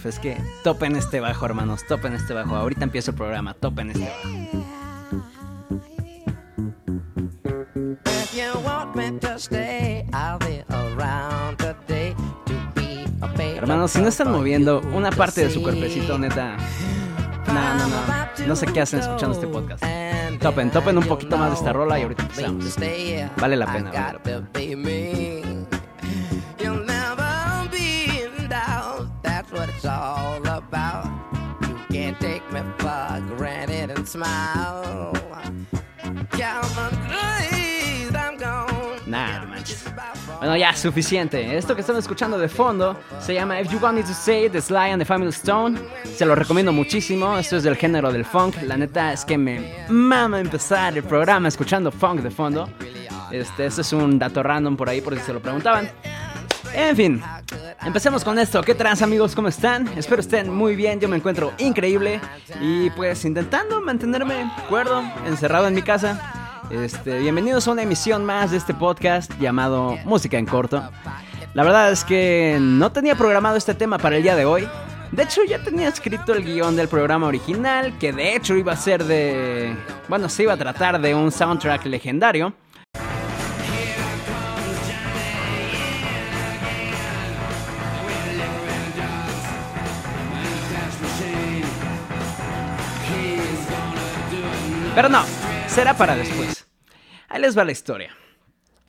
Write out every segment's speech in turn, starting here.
Uf, es que topen este bajo, hermanos, topen este bajo. Ahorita empieza el programa, topen este bajo. Hermanos, si no están moviendo una parte de su cuerpecito, neta. No, no, no. No sé qué hacen escuchando este podcast. Topen, topen un poquito más de esta rola y ahorita empezamos. Vale la pena. Vale la pena. Nah, manches. Bueno, ya, suficiente. Esto que están escuchando de fondo se llama If You Want Me to Say The Sly and the Family Stone. Se lo recomiendo muchísimo. Esto es del género del funk. La neta es que me mama empezar el programa escuchando funk de fondo. Este, esto es un dato random por ahí, por si se lo preguntaban. En fin, empecemos con esto. ¿Qué trans amigos? ¿Cómo están? Espero estén muy bien, yo me encuentro increíble y pues intentando mantenerme cuerdo, encerrado en mi casa. Este, bienvenidos a una emisión más de este podcast llamado Música en Corto. La verdad es que no tenía programado este tema para el día de hoy. De hecho, ya tenía escrito el guion del programa original, que de hecho iba a ser de... Bueno, se iba a tratar de un soundtrack legendario. Pero no, será para después. Ahí les va la historia.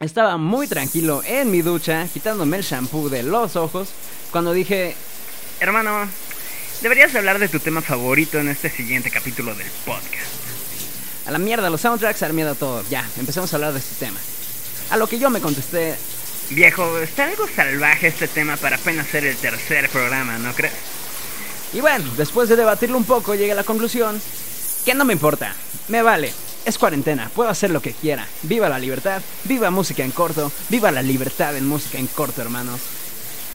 Estaba muy tranquilo en mi ducha, quitándome el shampoo de los ojos, cuando dije, hermano, deberías hablar de tu tema favorito en este siguiente capítulo del podcast. A la mierda, los soundtracks, a la mierda todo. Ya, empecemos a hablar de este tema. A lo que yo me contesté, viejo, está algo salvaje este tema para apenas ser el tercer programa, ¿no crees? Y bueno, después de debatirlo un poco, llegué a la conclusión que no me importa, me vale. Es cuarentena, puedo hacer lo que quiera. Viva la libertad, viva música en corto, viva la libertad en música en corto, hermanos.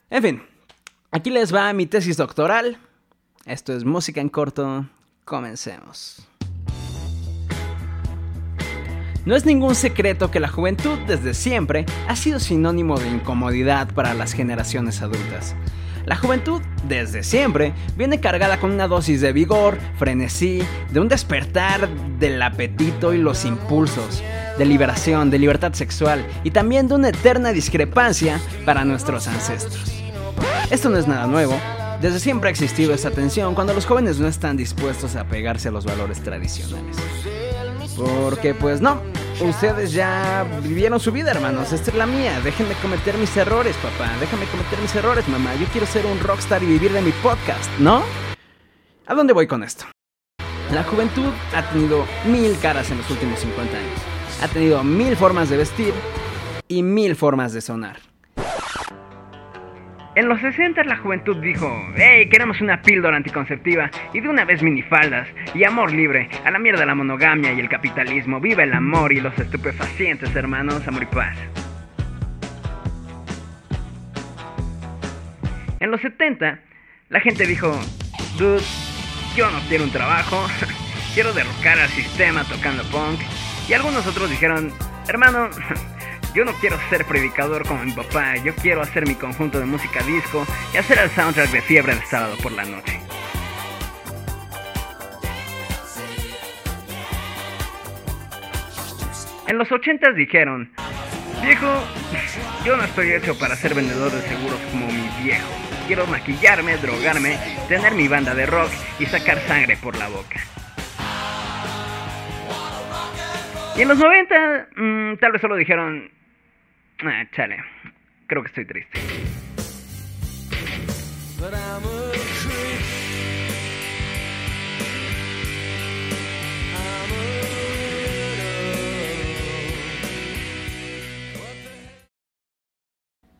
En fin, aquí les va mi tesis doctoral. Esto es música en corto. Comencemos. No es ningún secreto que la juventud desde siempre ha sido sinónimo de incomodidad para las generaciones adultas. La juventud, desde siempre, viene cargada con una dosis de vigor, frenesí, de un despertar del apetito y los impulsos, de liberación, de libertad sexual y también de una eterna discrepancia para nuestros ancestros. Esto no es nada nuevo, desde siempre ha existido esa tensión cuando los jóvenes no están dispuestos a pegarse a los valores tradicionales. Porque pues no, ustedes ya vivieron su vida, hermanos. Esta es la mía. Déjenme cometer mis errores, papá. Déjame cometer mis errores, mamá. Yo quiero ser un rockstar y vivir de mi podcast, ¿no? ¿A dónde voy con esto? La juventud ha tenido mil caras en los últimos 50 años. Ha tenido mil formas de vestir y mil formas de sonar. En los 60 la juventud dijo, hey, queremos una píldora anticonceptiva y de una vez minifaldas y amor libre, a la mierda la monogamia y el capitalismo, viva el amor y los estupefacientes hermanos, amor y paz. En los 70 la gente dijo, dude, yo no quiero un trabajo, quiero derrocar al sistema tocando punk. Y algunos otros dijeron, hermano, yo no quiero ser predicador como mi papá, yo quiero hacer mi conjunto de música disco y hacer el soundtrack de fiebre de sábado por la noche. En los 80 dijeron, viejo, yo no estoy hecho para ser vendedor de seguros como mi viejo. Quiero maquillarme, drogarme, tener mi banda de rock y sacar sangre por la boca. Y en los 90, mmm, tal vez solo dijeron, ah, chale, creo que estoy triste.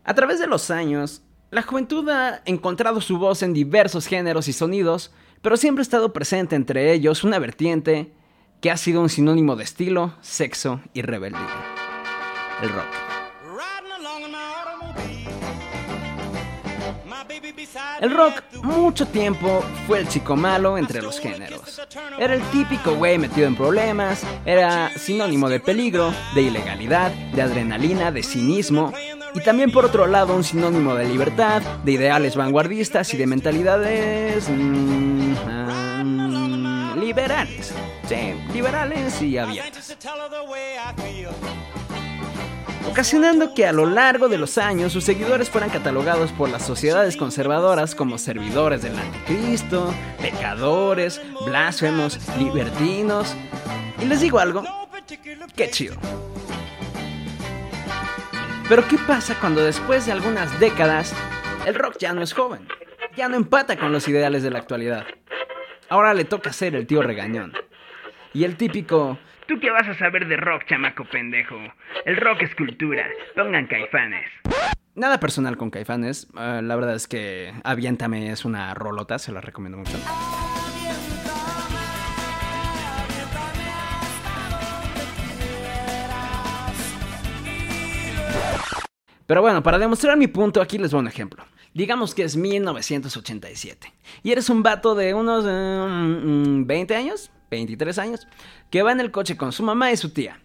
A través de los años, la juventud ha encontrado su voz en diversos géneros y sonidos, pero siempre ha estado presente entre ellos una vertiente que ha sido un sinónimo de estilo, sexo y rebeldía. El rock. El rock mucho tiempo fue el chico malo entre los géneros. Era el típico güey metido en problemas, era sinónimo de peligro, de ilegalidad, de adrenalina, de cinismo, Y también por otro lado un sinónimo de libertad, de ideales vanguardistas y de mentalidades mm, ah, liberales. Sí, liberales y abiertas ocasionando que a lo largo de los años sus seguidores fueran catalogados por las sociedades conservadoras como servidores del anticristo, pecadores, blasfemos, libertinos. Y les digo algo, qué chido. Pero ¿qué pasa cuando después de algunas décadas el rock ya no es joven? Ya no empata con los ideales de la actualidad. Ahora le toca ser el tío regañón. Y el típico, ¿Tú qué vas a saber de rock, chamaco pendejo? El rock es cultura. Pongan caifanes. Nada personal con caifanes. Ah, la verdad es que Aviéntame es una rolota, se la recomiendo mucho. Pero bueno, para demostrar mi punto, aquí les voy un ejemplo. Digamos que es 1987. Y eres un vato de unos 20 eh, mm, años, 23 años, que va en el coche con su mamá y su tía.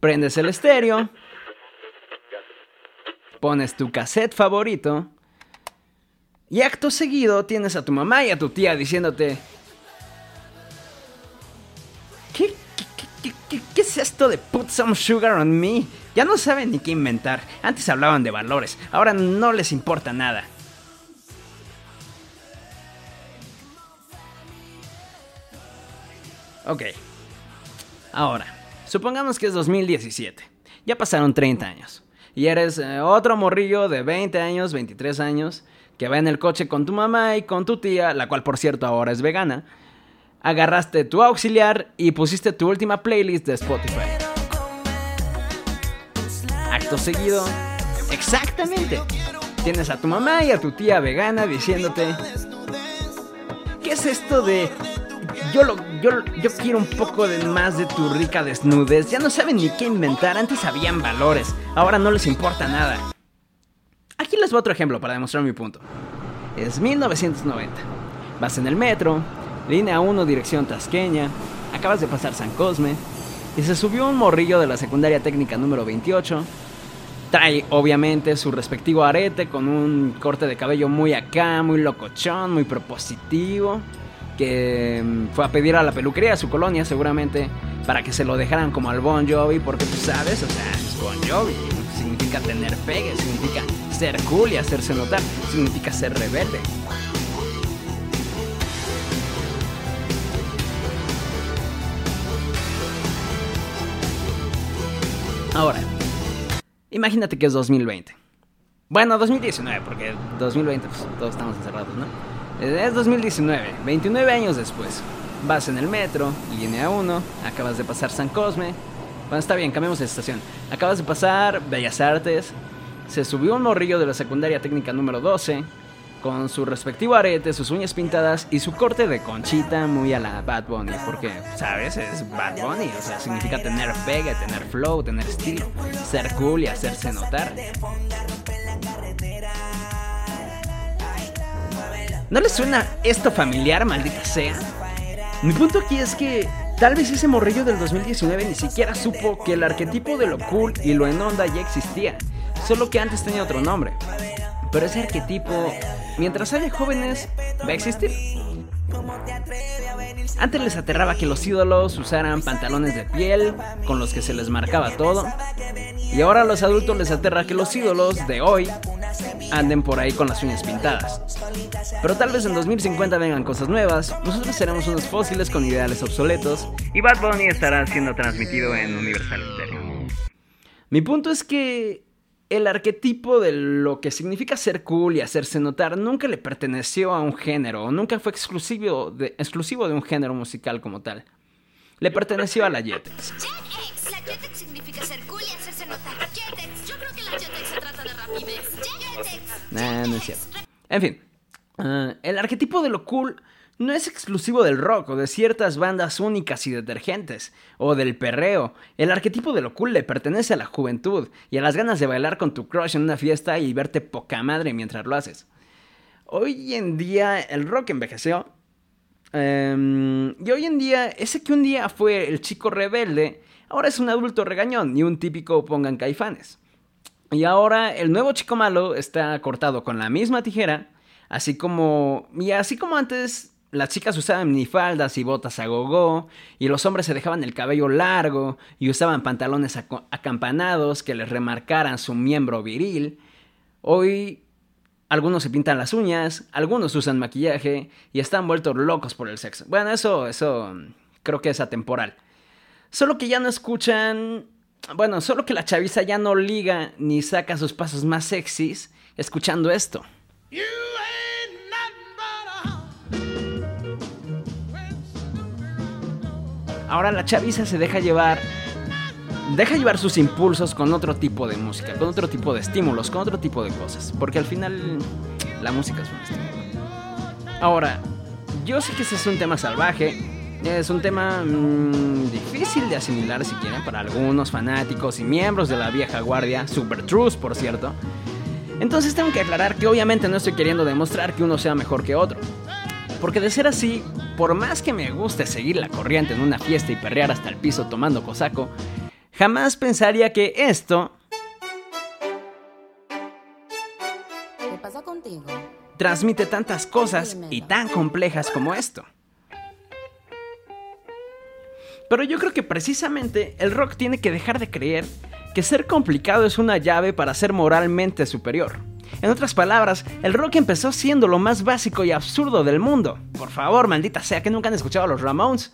Prendes el estéreo, pones tu cassette favorito y acto seguido tienes a tu mamá y a tu tía diciéndote... ¿Qué, qué, es esto de put some sugar on me? Ya no saben ni qué inventar. Antes hablaban de valores, ahora no les importa nada. Ok. Ahora, supongamos que es 2017. Ya pasaron 30 años. Y eres eh, otro morrillo de 20 años, 23 años, que va en el coche con tu mamá y con tu tía, la cual por cierto ahora es vegana. Agarraste tu auxiliar y pusiste tu última playlist de Spotify. Acto seguido, exactamente. Tienes a tu mamá y a tu tía vegana diciéndote, ¿qué es esto de yo, lo, yo, yo quiero un poco de más de tu rica desnudez. Ya no saben ni qué inventar. Antes habían valores. Ahora no les importa nada. Aquí les voy otro ejemplo para demostrar mi punto. Es 1990. Vas en el metro, línea 1 dirección Tasqueña, acabas de pasar San Cosme, y se subió un morrillo de la secundaria técnica número 28. Trae obviamente su respectivo arete con un corte de cabello muy acá, muy locochón, muy propositivo que mm, fue a pedir a la peluquería, a su colonia seguramente, para que se lo dejaran como al Bon Jovi, porque tú sabes, o sea, es Bon Jovi, significa tener pegue, significa ser cool y hacerse notar, significa ser rebelde. Ahora, imagínate que es 2020. Bueno, 2019, porque 2020 pues, todos estamos encerrados, ¿no? Es 2019, 29 años después. Vas en el metro, línea 1, acabas de pasar San Cosme. Bueno, está bien, cambiamos de estación. Acabas de pasar Bellas Artes. Se subió un morrillo de la secundaria técnica número 12, con su respectivo arete, sus uñas pintadas y su corte de conchita muy a la Bad Bunny. Porque, ¿sabes? Es Bad Bunny. O sea, significa tener pegue, tener flow, tener estilo, ser cool y hacerse notar. ¿No les suena esto familiar, maldita sea? Mi punto aquí es que tal vez ese morrillo del 2019 ni siquiera supo que el arquetipo de lo cool y lo en onda ya existía, solo que antes tenía otro nombre. Pero ese arquetipo, mientras haya jóvenes, va a existir. Antes les aterraba que los ídolos usaran pantalones de piel con los que se les marcaba todo. Y ahora a los adultos les aterra que los ídolos de hoy anden por ahí con las uñas pintadas. Pero tal vez en 2050 vengan cosas nuevas, nosotros seremos unos fósiles con ideales obsoletos y Bad Bunny estará siendo transmitido en Universal Stereo. Mi punto es que el arquetipo de lo que significa ser cool y hacerse notar nunca le perteneció a un género, nunca fue exclusivo de, exclusivo de un género musical como tal. Le perteneció a la Jetex. La Jetex significa ser cool y hacerse notar. Jetex, yo creo que la Jetex se trata de rapidez. Jetex. Nah, no es cierto. En fin, uh, el arquetipo de lo cool no es exclusivo del rock o de ciertas bandas únicas y detergentes, o del perreo. El arquetipo de lo cool le pertenece a la juventud y a las ganas de bailar con tu crush en una fiesta y verte poca madre mientras lo haces. Hoy en día el rock envejeció. Em, y hoy en día, ese que un día fue el chico rebelde, ahora es un adulto regañón y un típico pongan caifanes. Y ahora el nuevo chico malo está cortado con la misma tijera, así como... Y así como antes las chicas usaban minifaldas y botas a gogo, y los hombres se dejaban el cabello largo y usaban pantalones acampanados que les remarcaran su miembro viril. Hoy algunos se pintan las uñas, algunos usan maquillaje y están vueltos locos por el sexo. Bueno, eso, eso creo que es atemporal. Solo que ya no escuchan. Bueno, solo que la chaviza ya no liga ni saca sus pasos más sexys escuchando esto. Ahora la chaviza se deja llevar. Deja llevar sus impulsos con otro tipo de música, con otro tipo de estímulos, con otro tipo de cosas. Porque al final la música es un estímulo. Ahora, yo sé que ese es un tema salvaje. Es un tema mm, difícil de asimilar si quieren para algunos fanáticos y miembros de la vieja guardia, Super Truth por cierto. Entonces tengo que aclarar que obviamente no estoy queriendo demostrar que uno sea mejor que otro. Porque de ser así, por más que me guste seguir la corriente en una fiesta y perrear hasta el piso tomando cosaco, jamás pensaría que esto... ¿Qué pasa contigo? Transmite tantas cosas y tan complejas como esto. Pero yo creo que precisamente el rock tiene que dejar de creer que ser complicado es una llave para ser moralmente superior. En otras palabras, el rock empezó siendo lo más básico y absurdo del mundo. Por favor, maldita sea, que nunca han escuchado a los Ramones.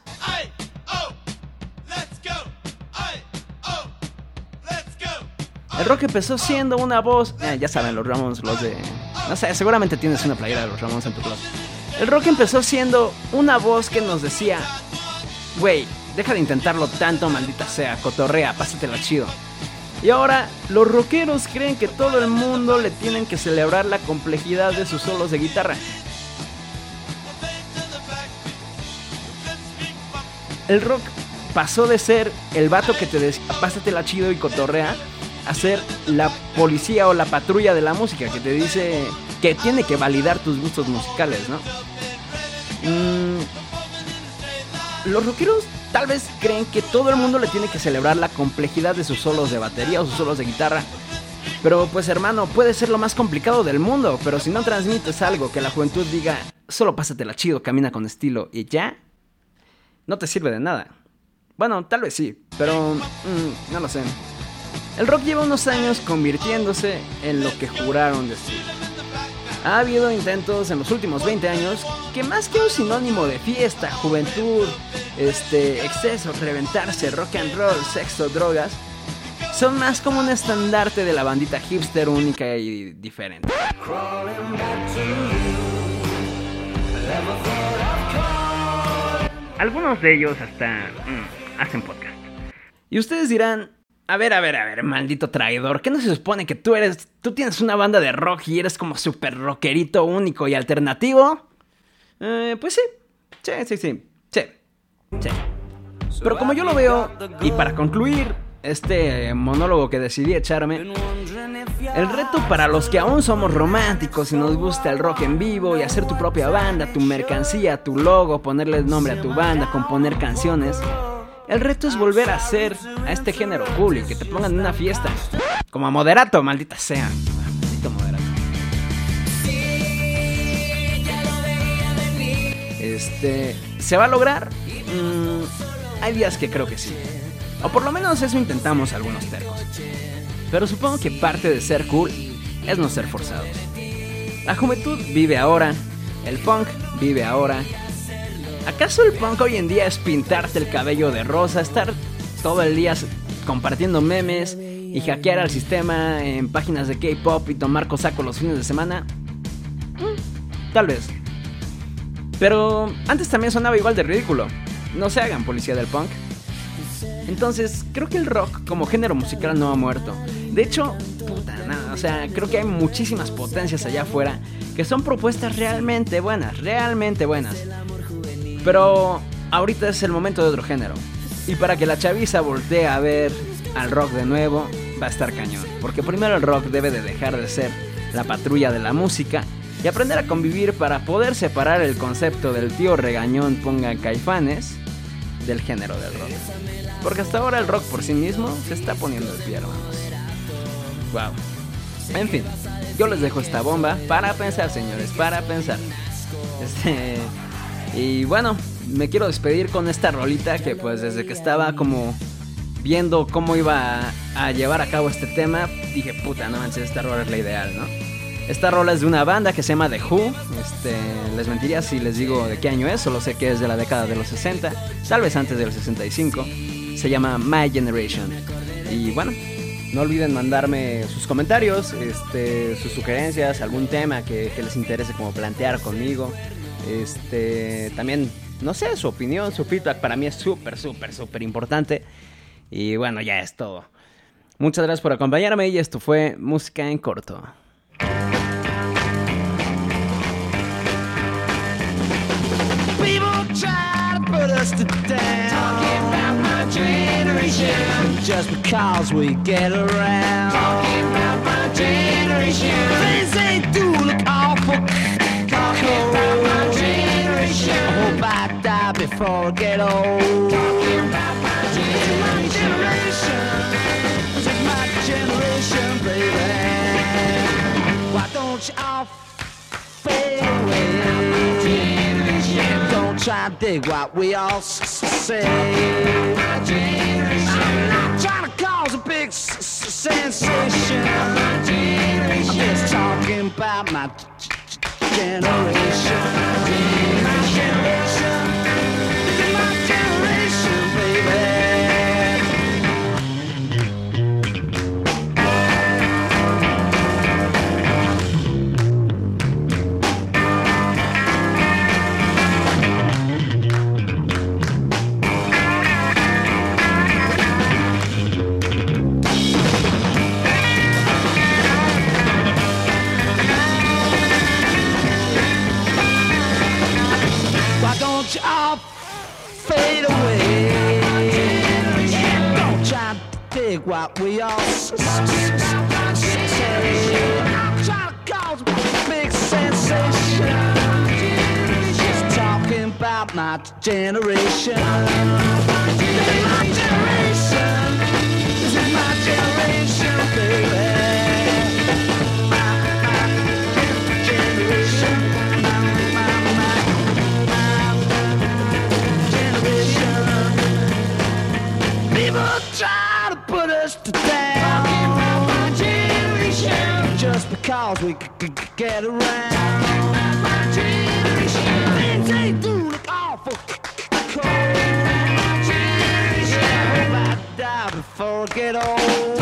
El rock empezó siendo una voz. Eh, ya saben, los Ramones, los de. No sé, seguramente tienes una playera de los Ramones en tu club. El rock empezó siendo una voz que nos decía: Güey, deja de intentarlo tanto, maldita sea, cotorrea, pásatelo chido. Y ahora, los rockeros creen que todo el mundo le tienen que celebrar la complejidad de sus solos de guitarra. El rock pasó de ser el vato que te decía pásatela chido y cotorrea a ser la policía o la patrulla de la música que te dice que tiene que validar tus gustos musicales, ¿no? Mm, los rockeros tal vez creen que todo el mundo le tiene que celebrar la complejidad de sus solos de batería o sus solos de guitarra. Pero pues hermano, puede ser lo más complicado del mundo, pero si no transmites algo que la juventud diga, solo pásatela chido, camina con estilo y ya, no te sirve de nada. Bueno, tal vez sí, pero mm, no lo sé. El rock lleva unos años convirtiéndose en lo que juraron decir. Ha habido intentos en los últimos 20 años que más que un sinónimo de fiesta, juventud, este, excesos, reventarse, rock and roll, sexo, drogas, son más como un estandarte de la bandita hipster única y diferente. Algunos de ellos hasta mm, hacen podcast. Y ustedes dirán, a ver, a ver, a ver, maldito traidor. ¿Qué no se supone que tú eres. Tú tienes una banda de rock y eres como super rockerito único y alternativo? Eh, pues sí. Sí, sí, sí. Sí. Sí. Pero como yo lo veo, y para concluir este monólogo que decidí echarme, el reto para los que aún somos románticos y nos gusta el rock en vivo y hacer tu propia banda, tu mercancía, tu logo, ponerle nombre a tu banda, componer canciones el reto es volver a ser a este género cool y que te pongan en una fiesta. Como a moderato, maldita sea. Maldito moderato. Este. ¿Se va a lograr? Mm, hay días que creo que sí. O por lo menos eso intentamos algunos tercos. Pero supongo que parte de ser cool es no ser forzados. La juventud vive ahora, el punk vive ahora ¿Acaso el punk hoy en día es pintarte el cabello de rosa, estar todo el día compartiendo memes y hackear al sistema en páginas de K-pop y tomar cosaco los fines de semana? Mm, tal vez. Pero antes también sonaba igual de ridículo. No se hagan policía del punk. Entonces, creo que el rock como género musical no ha muerto. De hecho, puta, nada, o sea, creo que hay muchísimas potencias allá afuera que son propuestas realmente buenas, realmente buenas. Pero ahorita es el momento de otro género. Y para que la chaviza voltee a ver al rock de nuevo, va a estar cañón. Porque primero el rock debe de dejar de ser la patrulla de la música y aprender a convivir para poder separar el concepto del tío regañón ponga caifanes del género del rock. Porque hasta ahora el rock por sí mismo se está poniendo de pie, hermanos. Wow. En fin, yo les dejo esta bomba para pensar, señores, para pensar. Este, y bueno, me quiero despedir con esta rolita que pues desde que estaba como viendo cómo iba a, llevar a cabo este tema, dije, puta, no manches, esta rola es la ideal, ¿no? Esta rola es de una banda que se llama The Who. Este, les mentiría si les digo de qué año es, solo sé que es de la década de los 60, tal vez antes del 65. Se llama My Generation. Y bueno, no olviden mandarme sus comentarios, este, sus sugerencias, algún tema que, que les interese como plantear conmigo. Este, también, no sé, su opinión, su feedback para mí es súper, súper, súper importante. Y bueno, ya es todo. Muchas gracias por acompañarme y esto fue Música en Corto. just because we get around. Talking about my generation. Things ain't do before I get old. Talking about my generation. This is my generation, baby. Why don't you all fade away? Don't try to dig what we all say. My generation trying to cause a big sensation. I'm just talking about my generation. My generation. My generation. This is my generation. This is my generation, baby. My, my generation. People try just down. Just because we could get around. Before I get old.